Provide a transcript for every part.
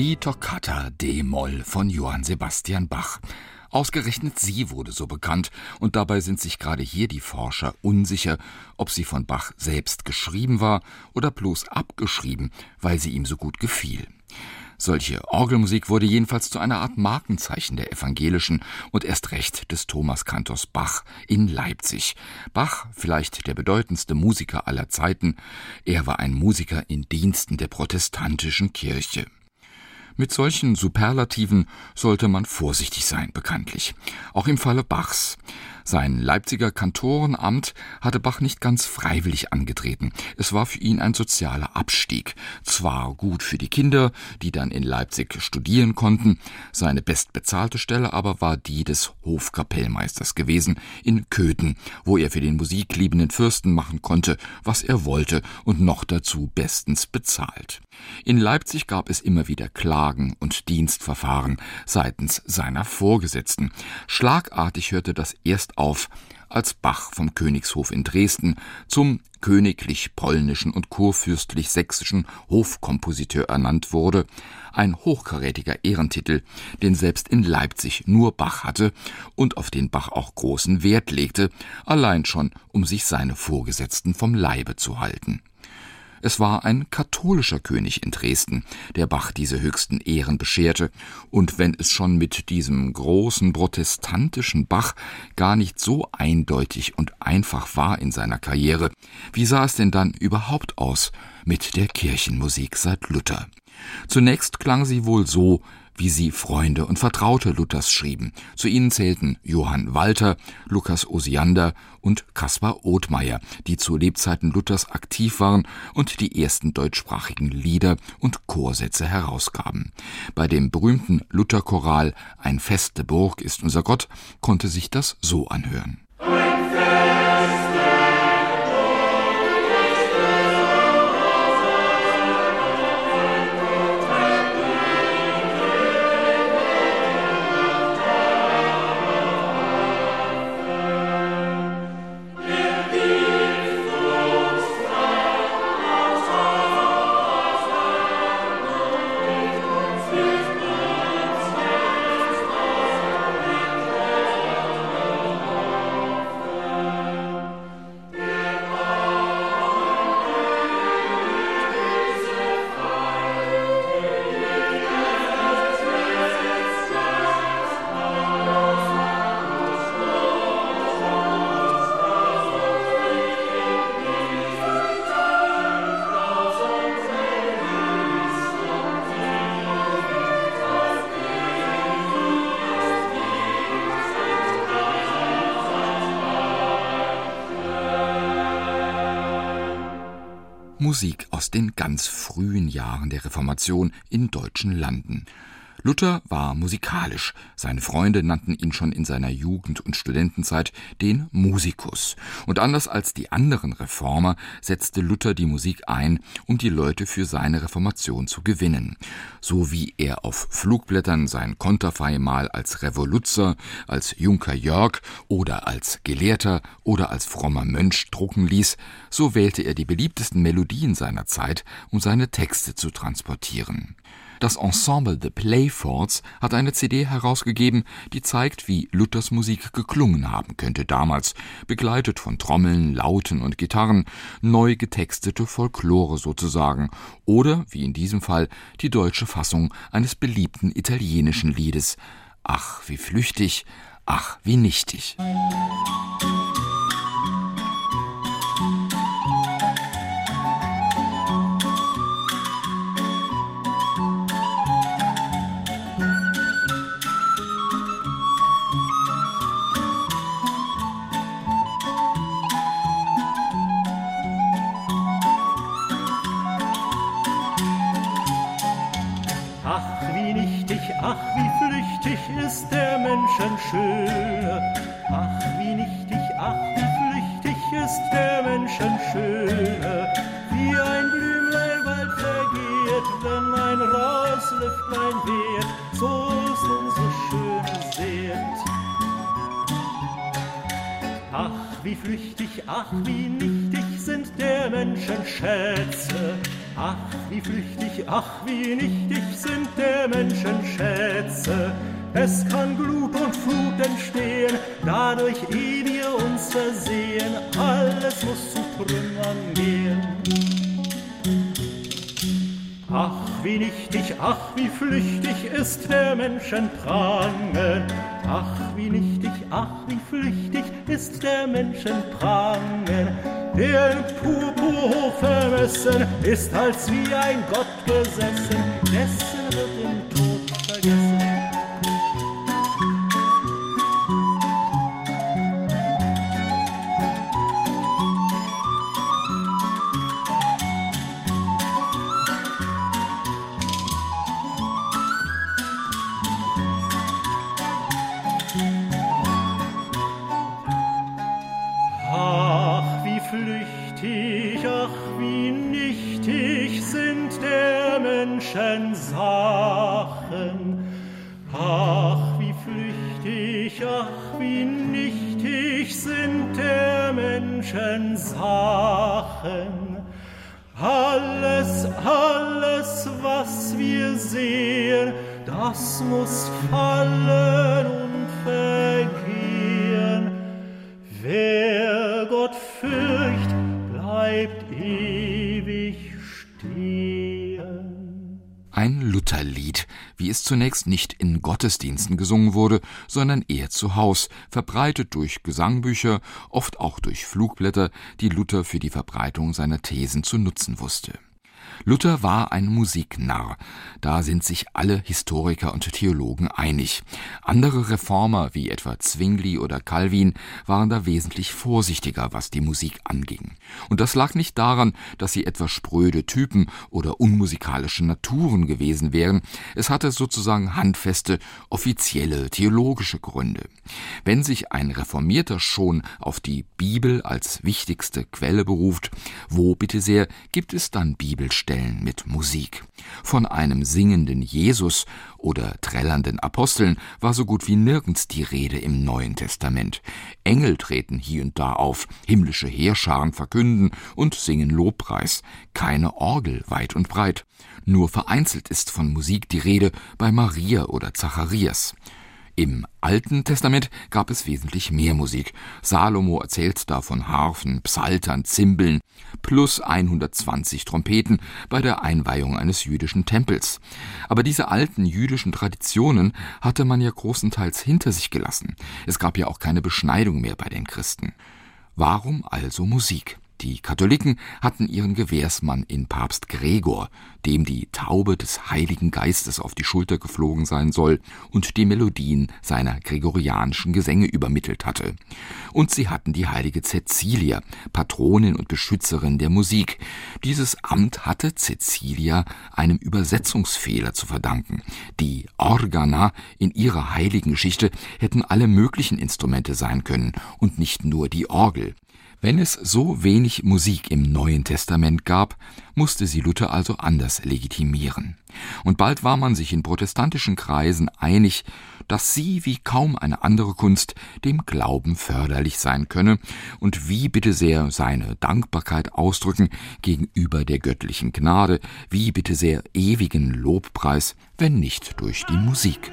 Die Toccata D-Moll von Johann Sebastian Bach. Ausgerechnet sie wurde so bekannt, und dabei sind sich gerade hier die Forscher unsicher, ob sie von Bach selbst geschrieben war oder bloß abgeschrieben, weil sie ihm so gut gefiel. Solche Orgelmusik wurde jedenfalls zu einer Art Markenzeichen der evangelischen und erst recht des Thomaskantors Bach in Leipzig. Bach, vielleicht der bedeutendste Musiker aller Zeiten, er war ein Musiker in Diensten der protestantischen Kirche. Mit solchen Superlativen sollte man vorsichtig sein, bekanntlich. Auch im Falle Bachs. Sein Leipziger Kantorenamt hatte Bach nicht ganz freiwillig angetreten. Es war für ihn ein sozialer Abstieg. Zwar gut für die Kinder, die dann in Leipzig studieren konnten, seine bestbezahlte Stelle aber war die des Hofkapellmeisters gewesen in Köthen, wo er für den musikliebenden Fürsten machen konnte, was er wollte und noch dazu bestens bezahlt. In Leipzig gab es immer wieder Klagen und Dienstverfahren seitens seiner Vorgesetzten. Schlagartig hörte das erst auf, als Bach vom Königshof in Dresden zum königlich-polnischen und kurfürstlich-sächsischen Hofkompositeur ernannt wurde, ein hochkarätiger Ehrentitel, den selbst in Leipzig nur Bach hatte und auf den Bach auch großen Wert legte, allein schon, um sich seine Vorgesetzten vom Leibe zu halten. Es war ein katholischer König in Dresden, der Bach diese höchsten Ehren bescherte, und wenn es schon mit diesem großen protestantischen Bach gar nicht so eindeutig und einfach war in seiner Karriere, wie sah es denn dann überhaupt aus mit der Kirchenmusik seit Luther? Zunächst klang sie wohl so, wie sie Freunde und Vertraute Luthers schrieben. Zu ihnen zählten Johann Walter, Lukas Osiander und Caspar Othmeier, die zu Lebzeiten Luthers aktiv waren und die ersten deutschsprachigen Lieder und Chorsätze herausgaben. Bei dem berühmten Lutherchoral Ein feste Burg ist unser Gott konnte sich das so anhören. Musik aus den ganz frühen Jahren der Reformation in deutschen Landen. Luther war musikalisch. Seine Freunde nannten ihn schon in seiner Jugend und Studentenzeit den Musikus. Und anders als die anderen Reformer setzte Luther die Musik ein, um die Leute für seine Reformation zu gewinnen. So wie er auf Flugblättern sein Konterfei mal als Revoluzer, als Junker Jörg oder als Gelehrter oder als frommer Mönch drucken ließ, so wählte er die beliebtesten Melodien seiner Zeit, um seine Texte zu transportieren. Das Ensemble The Playfords hat eine CD herausgegeben, die zeigt, wie Luthers Musik geklungen haben könnte damals, begleitet von Trommeln, Lauten und Gitarren, neu getextete Folklore sozusagen, oder, wie in diesem Fall, die deutsche Fassung eines beliebten italienischen Liedes. Ach, wie flüchtig, ach, wie nichtig. Musik schön. Ach, wie nichtig, ach, wie flüchtig ist der Menschen schön. Wie ein Blümlein bald vergeht, wenn ein raues Lüftlein weht, so ist unsere schöne Seet. Ach, wie flüchtig, ach, wie nichtig sind der Menschen Schätze. Ach, wie flüchtig, ach, wie nichtig sind der Menschen Schätze. Es kann Glut und Flut entstehen, dadurch, ehe wir uns versehen, alles muss zu Trümmern gehen. Ach, wie nichtig, ach, wie flüchtig ist der Menschen Prangen. Ach, wie nichtig, ach, wie flüchtig ist der Menschen Prangen. Der in Purpur hoch vermessen ist als wie ein Gott gesessen, dessen wird im zunächst nicht in Gottesdiensten gesungen wurde, sondern eher zu Haus, verbreitet durch Gesangbücher, oft auch durch Flugblätter, die Luther für die Verbreitung seiner Thesen zu nutzen wusste Luther war ein Musiknarr. Da sind sich alle Historiker und Theologen einig. Andere Reformer, wie etwa Zwingli oder Calvin, waren da wesentlich vorsichtiger, was die Musik anging. Und das lag nicht daran, dass sie etwa spröde Typen oder unmusikalische Naturen gewesen wären. Es hatte sozusagen handfeste, offizielle, theologische Gründe. Wenn sich ein Reformierter schon auf die Bibel als wichtigste Quelle beruft, wo bitte sehr gibt es dann Bibelstellen? Stellen mit Musik. Von einem singenden Jesus oder trällernden Aposteln war so gut wie nirgends die Rede im Neuen Testament. Engel treten hier und da auf, himmlische Heerscharen verkünden und singen Lobpreis. Keine Orgel weit und breit. Nur vereinzelt ist von Musik die Rede bei Maria oder Zacharias. Im Alten Testament gab es wesentlich mehr Musik. Salomo erzählt da von Harfen, Psaltern, Zimbeln plus 120 Trompeten bei der Einweihung eines jüdischen Tempels. Aber diese alten jüdischen Traditionen hatte man ja großenteils hinter sich gelassen. Es gab ja auch keine Beschneidung mehr bei den Christen. Warum also Musik? Die Katholiken hatten ihren Gewährsmann in Papst Gregor, dem die Taube des Heiligen Geistes auf die Schulter geflogen sein soll und die Melodien seiner gregorianischen Gesänge übermittelt hatte. Und sie hatten die heilige Cäcilia, Patronin und Beschützerin der Musik. Dieses Amt hatte Cäcilia einem Übersetzungsfehler zu verdanken. Die Organa in ihrer heiligen Geschichte hätten alle möglichen Instrumente sein können und nicht nur die Orgel. Wenn es so wenig Musik im Neuen Testament gab, musste sie Luther also anders legitimieren. Und bald war man sich in protestantischen Kreisen einig, dass sie wie kaum eine andere Kunst dem Glauben förderlich sein könne und wie bitte sehr seine Dankbarkeit ausdrücken gegenüber der göttlichen Gnade, wie bitte sehr ewigen Lobpreis, wenn nicht durch die Musik.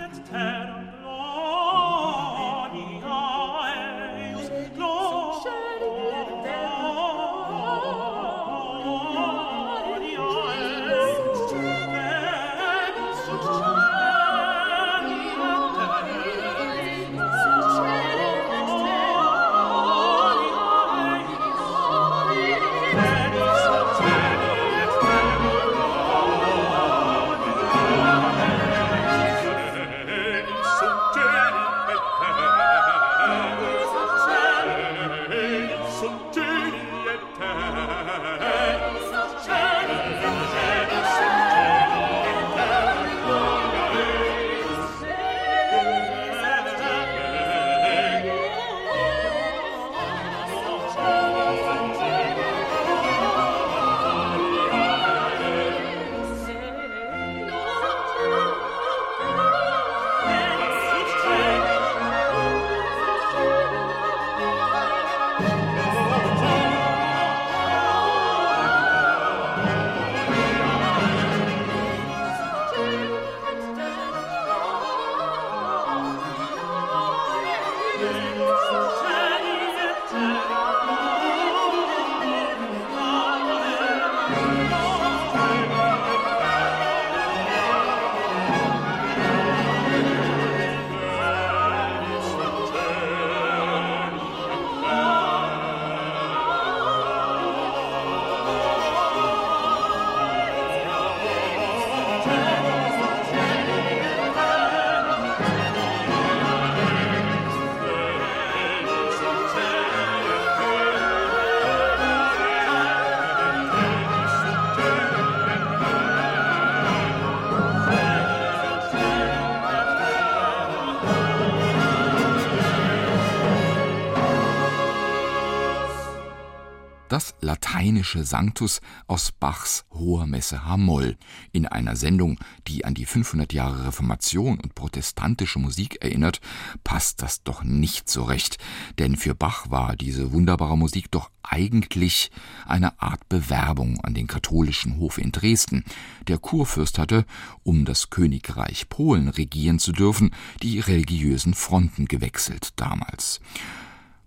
Lateinische Sanctus aus Bachs Hoher Messe H-Moll in einer Sendung, die an die 500 Jahre Reformation und protestantische Musik erinnert, passt das doch nicht so recht, denn für Bach war diese wunderbare Musik doch eigentlich eine Art Bewerbung an den katholischen Hof in Dresden. Der Kurfürst hatte, um das Königreich Polen regieren zu dürfen, die religiösen Fronten gewechselt damals.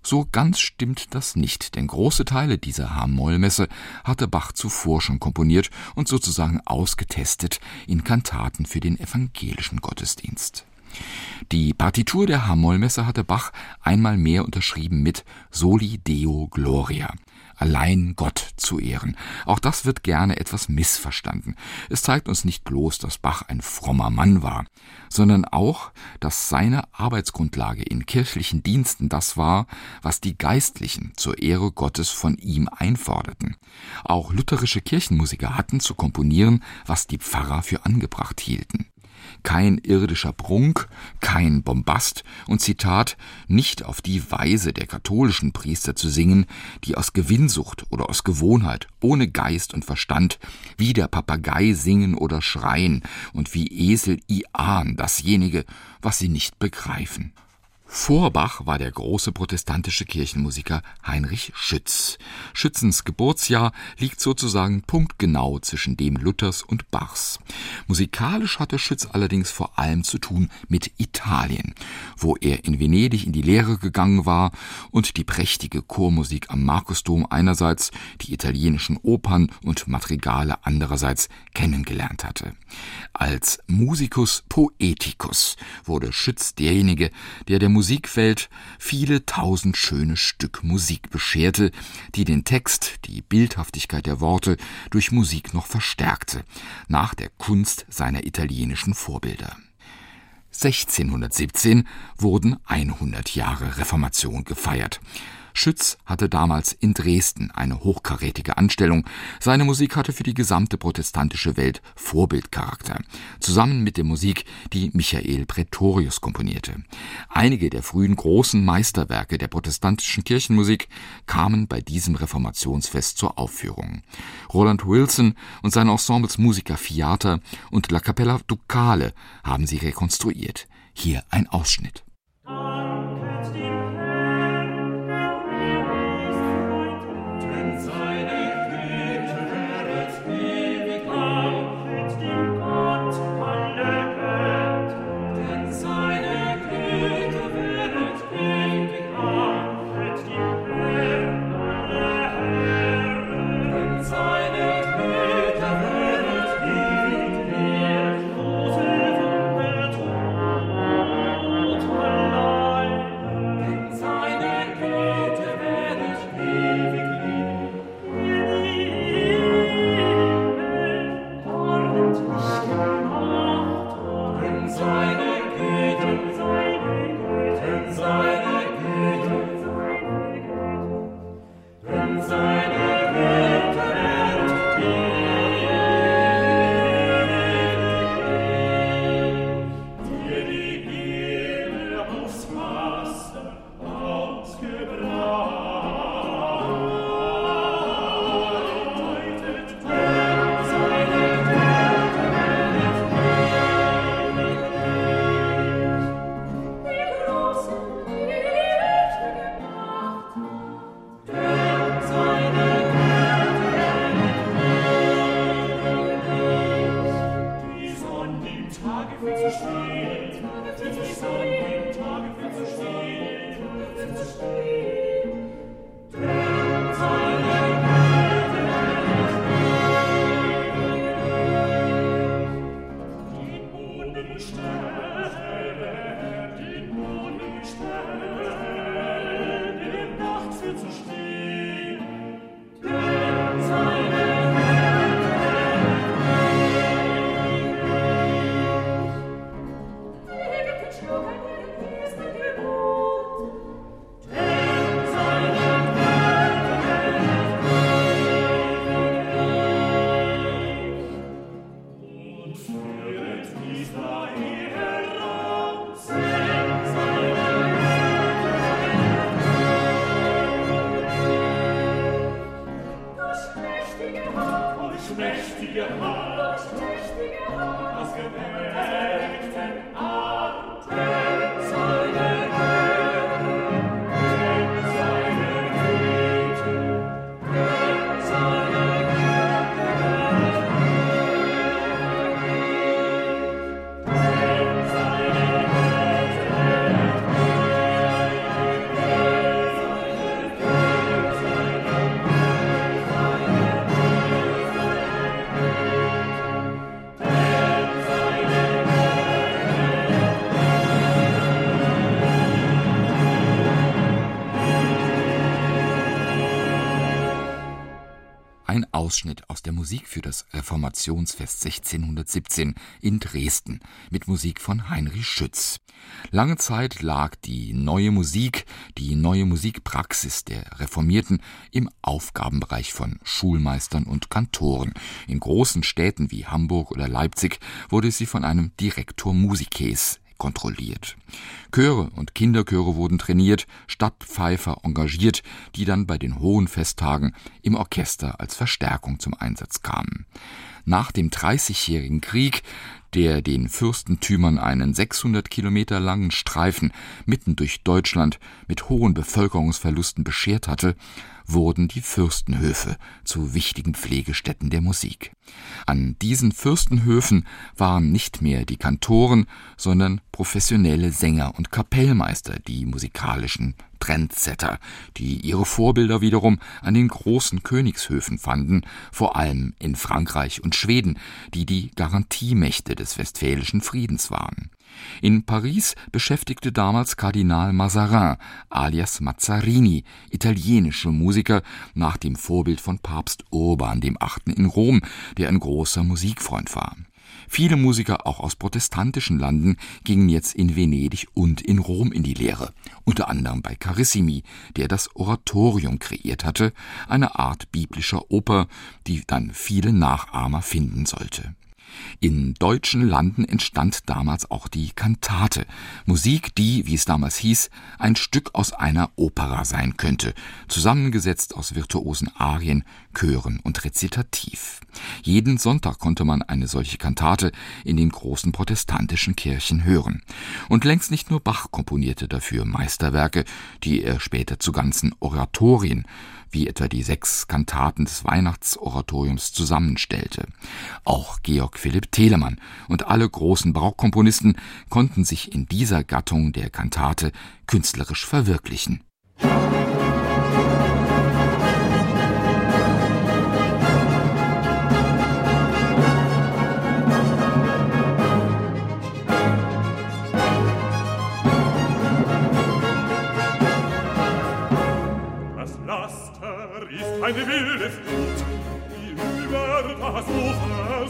So ganz stimmt das nicht, denn große Teile dieser H-Moll-Messe hatte Bach zuvor schon komponiert und sozusagen ausgetestet in Kantaten für den evangelischen Gottesdienst. Die Partitur der H-Moll-Messe hatte Bach einmal mehr unterschrieben mit Soli Deo Gloria allein Gott zu ehren. Auch das wird gerne etwas missverstanden. Es zeigt uns nicht bloß, dass Bach ein frommer Mann war, sondern auch, dass seine Arbeitsgrundlage in kirchlichen Diensten das war, was die Geistlichen zur Ehre Gottes von ihm einforderten. Auch lutherische Kirchenmusiker hatten zu komponieren, was die Pfarrer für angebracht hielten kein irdischer Prunk, kein Bombast und Zitat, nicht auf die Weise der katholischen Priester zu singen, die aus Gewinnsucht oder aus Gewohnheit, ohne Geist und Verstand, wie der Papagei singen oder schreien und wie Esel iahn dasjenige, was sie nicht begreifen. Vor Bach war der große protestantische Kirchenmusiker Heinrich Schütz. Schützens Geburtsjahr liegt sozusagen punktgenau zwischen dem Luthers und Bachs. Musikalisch hatte Schütz allerdings vor allem zu tun mit Italien, wo er in Venedig in die Lehre gegangen war und die prächtige Chormusik am Markusdom einerseits, die italienischen Opern und Madrigale andererseits kennengelernt hatte. Als Musicus Poeticus wurde Schütz derjenige, der der Musikwelt viele tausend schöne Stück Musik bescherte, die den Text, die Bildhaftigkeit der Worte durch Musik noch verstärkte, nach der Kunst seiner italienischen Vorbilder. 1617 wurden 100 Jahre Reformation gefeiert. Schütz hatte damals in Dresden eine hochkarätige Anstellung. Seine Musik hatte für die gesamte protestantische Welt Vorbildcharakter, zusammen mit der Musik, die Michael Pretorius komponierte. Einige der frühen großen Meisterwerke der protestantischen Kirchenmusik kamen bei diesem Reformationsfest zur Aufführung. Roland Wilson und seine Ensembles Musica Fiata und La Capella Ducale haben sie rekonstruiert. Hier ein Ausschnitt. Ein Ausschnitt aus der Musik für das Reformationsfest 1617 in Dresden mit Musik von Heinrich Schütz. Lange Zeit lag die neue Musik, die neue Musikpraxis der Reformierten im Aufgabenbereich von Schulmeistern und Kantoren. In großen Städten wie Hamburg oder Leipzig wurde sie von einem Direktor Musices kontrolliert. Chöre und Kinderchöre wurden trainiert, Stadtpfeifer engagiert, die dann bei den hohen Festtagen im Orchester als Verstärkung zum Einsatz kamen. Nach dem Dreißigjährigen Krieg, der den Fürstentümern einen 600 Kilometer langen Streifen mitten durch Deutschland mit hohen Bevölkerungsverlusten beschert hatte, wurden die Fürstenhöfe zu wichtigen Pflegestätten der Musik. An diesen Fürstenhöfen waren nicht mehr die Kantoren, sondern professionelle Sänger und Kapellmeister die musikalischen Trendsetter, die ihre Vorbilder wiederum an den großen Königshöfen fanden, vor allem in Frankreich und Schweden, die die Garantiemächte des Westfälischen Friedens waren. In Paris beschäftigte damals Kardinal Mazarin alias Mazzarini italienische Musiker nach dem Vorbild von Papst Urban VIII. in Rom, der ein großer Musikfreund war. Viele Musiker auch aus protestantischen Landen gingen jetzt in Venedig und in Rom in die Lehre, unter anderem bei Carissimi, der das Oratorium kreiert hatte, eine Art biblischer Oper, die dann viele Nachahmer finden sollte. In deutschen Landen entstand damals auch die Kantate, Musik, die, wie es damals hieß, ein Stück aus einer Opera sein könnte, zusammengesetzt aus virtuosen Arien, Chören und Rezitativ. Jeden Sonntag konnte man eine solche Kantate in den großen protestantischen Kirchen hören. Und längst nicht nur Bach komponierte dafür Meisterwerke, die er später zu ganzen Oratorien wie etwa die sechs Kantaten des Weihnachtsoratoriums zusammenstellte. Auch Georg Philipp Telemann und alle großen Barockkomponisten konnten sich in dieser Gattung der Kantate künstlerisch verwirklichen. eine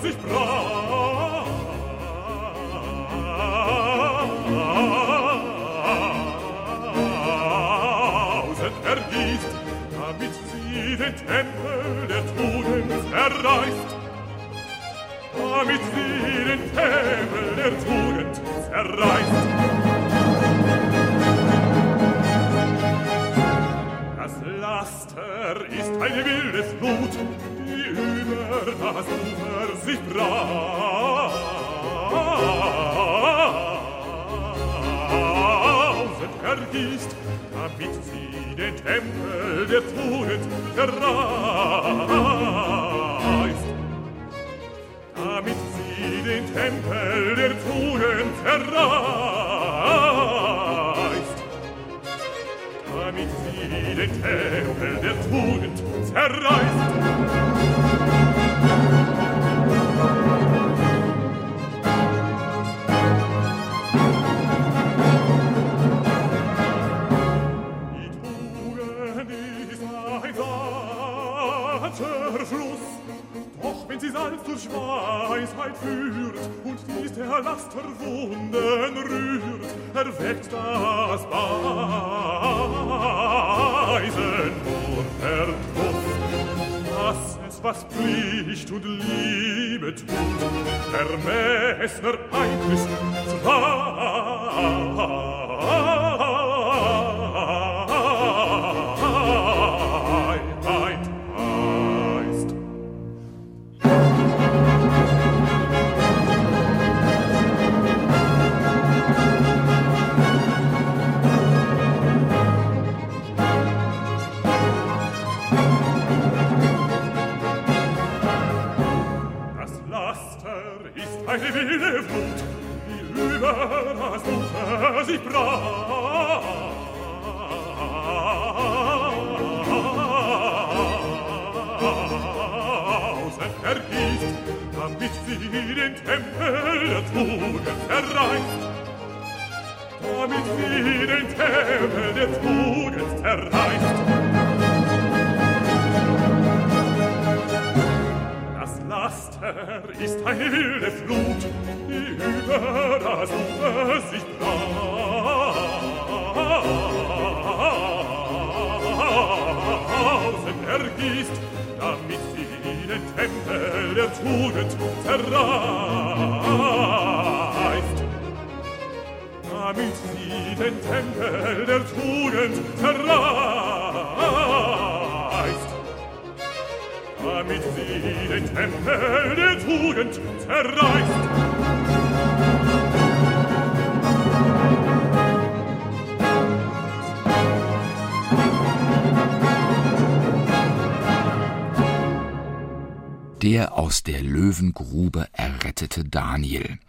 sich brauset ergießt, damit sie den Tempel der Tugend erreißt. Damit sie den Tempel der Tugend erreißt. Laster ist eine wilde Flut, die über das Ufer sich brausend ergießt, damit sie den Tempel der Tugend zerreißt. Damit sie den Tempel der Tugend zerreißt. Damit sie den Tempel der Tugend zerreißt. Und dies der Lasterwunden rührt, erweckt das Beisen und Verdruss. Was es, was Pflicht und Liebe tut, vermessner Einfluss zwei. erreicht. Das Laster ist eine wilde Flut, die über das Ufer sich brausen ergießt, damit sie den Tempel der Tugend zerreißt. Damit sie den Tempel der Tugend zerreißt. Damit sie den Tempel der Tugend zerreißt. Der aus der Löwengrube errettete Daniel.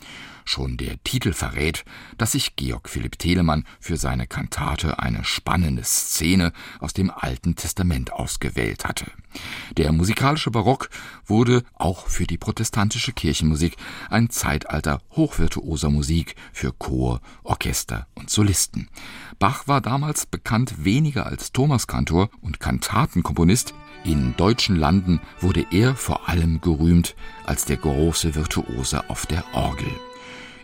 Schon der Titel verrät, dass sich Georg Philipp Telemann für seine Kantate eine spannende Szene aus dem Alten Testament ausgewählt hatte. Der musikalische Barock wurde auch für die protestantische Kirchenmusik ein Zeitalter hochvirtuoser Musik für Chor, Orchester und Solisten. Bach war damals bekannt weniger als Thomaskantor und Kantatenkomponist, in deutschen Landen wurde er vor allem gerühmt als der große Virtuose auf der Orgel.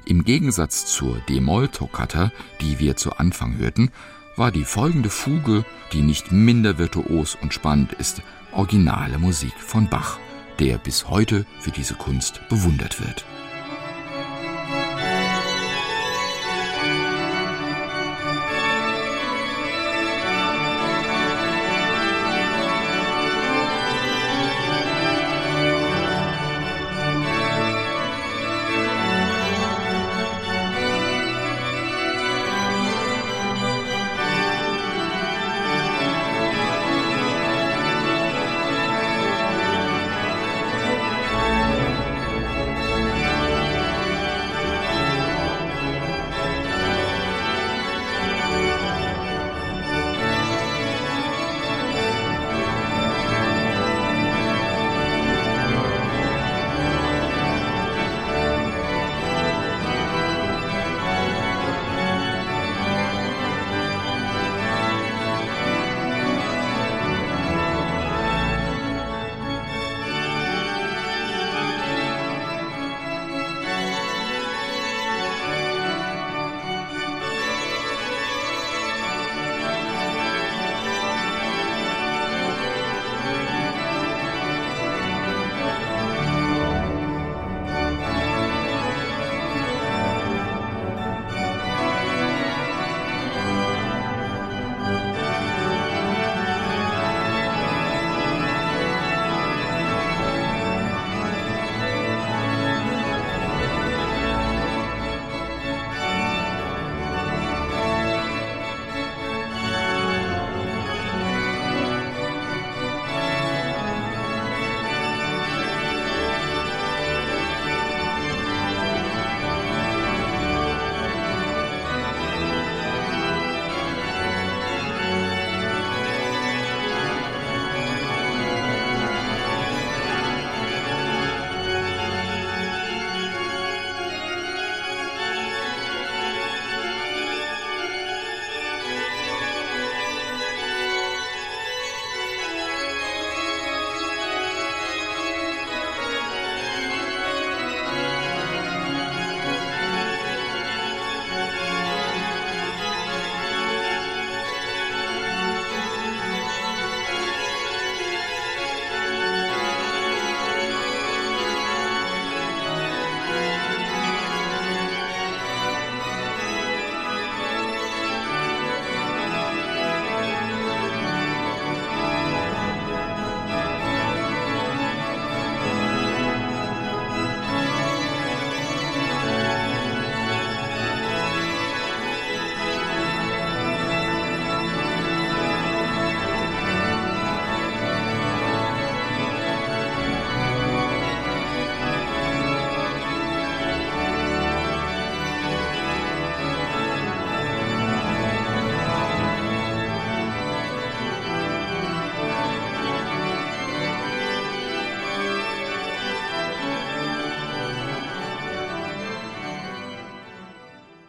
Im Gegensatz zur D-Moll-Toccata, die wir zu Anfang hörten, war die folgende Fuge, die nicht minder virtuos und spannend ist, originale Musik von Bach, der bis heute für diese Kunst bewundert wird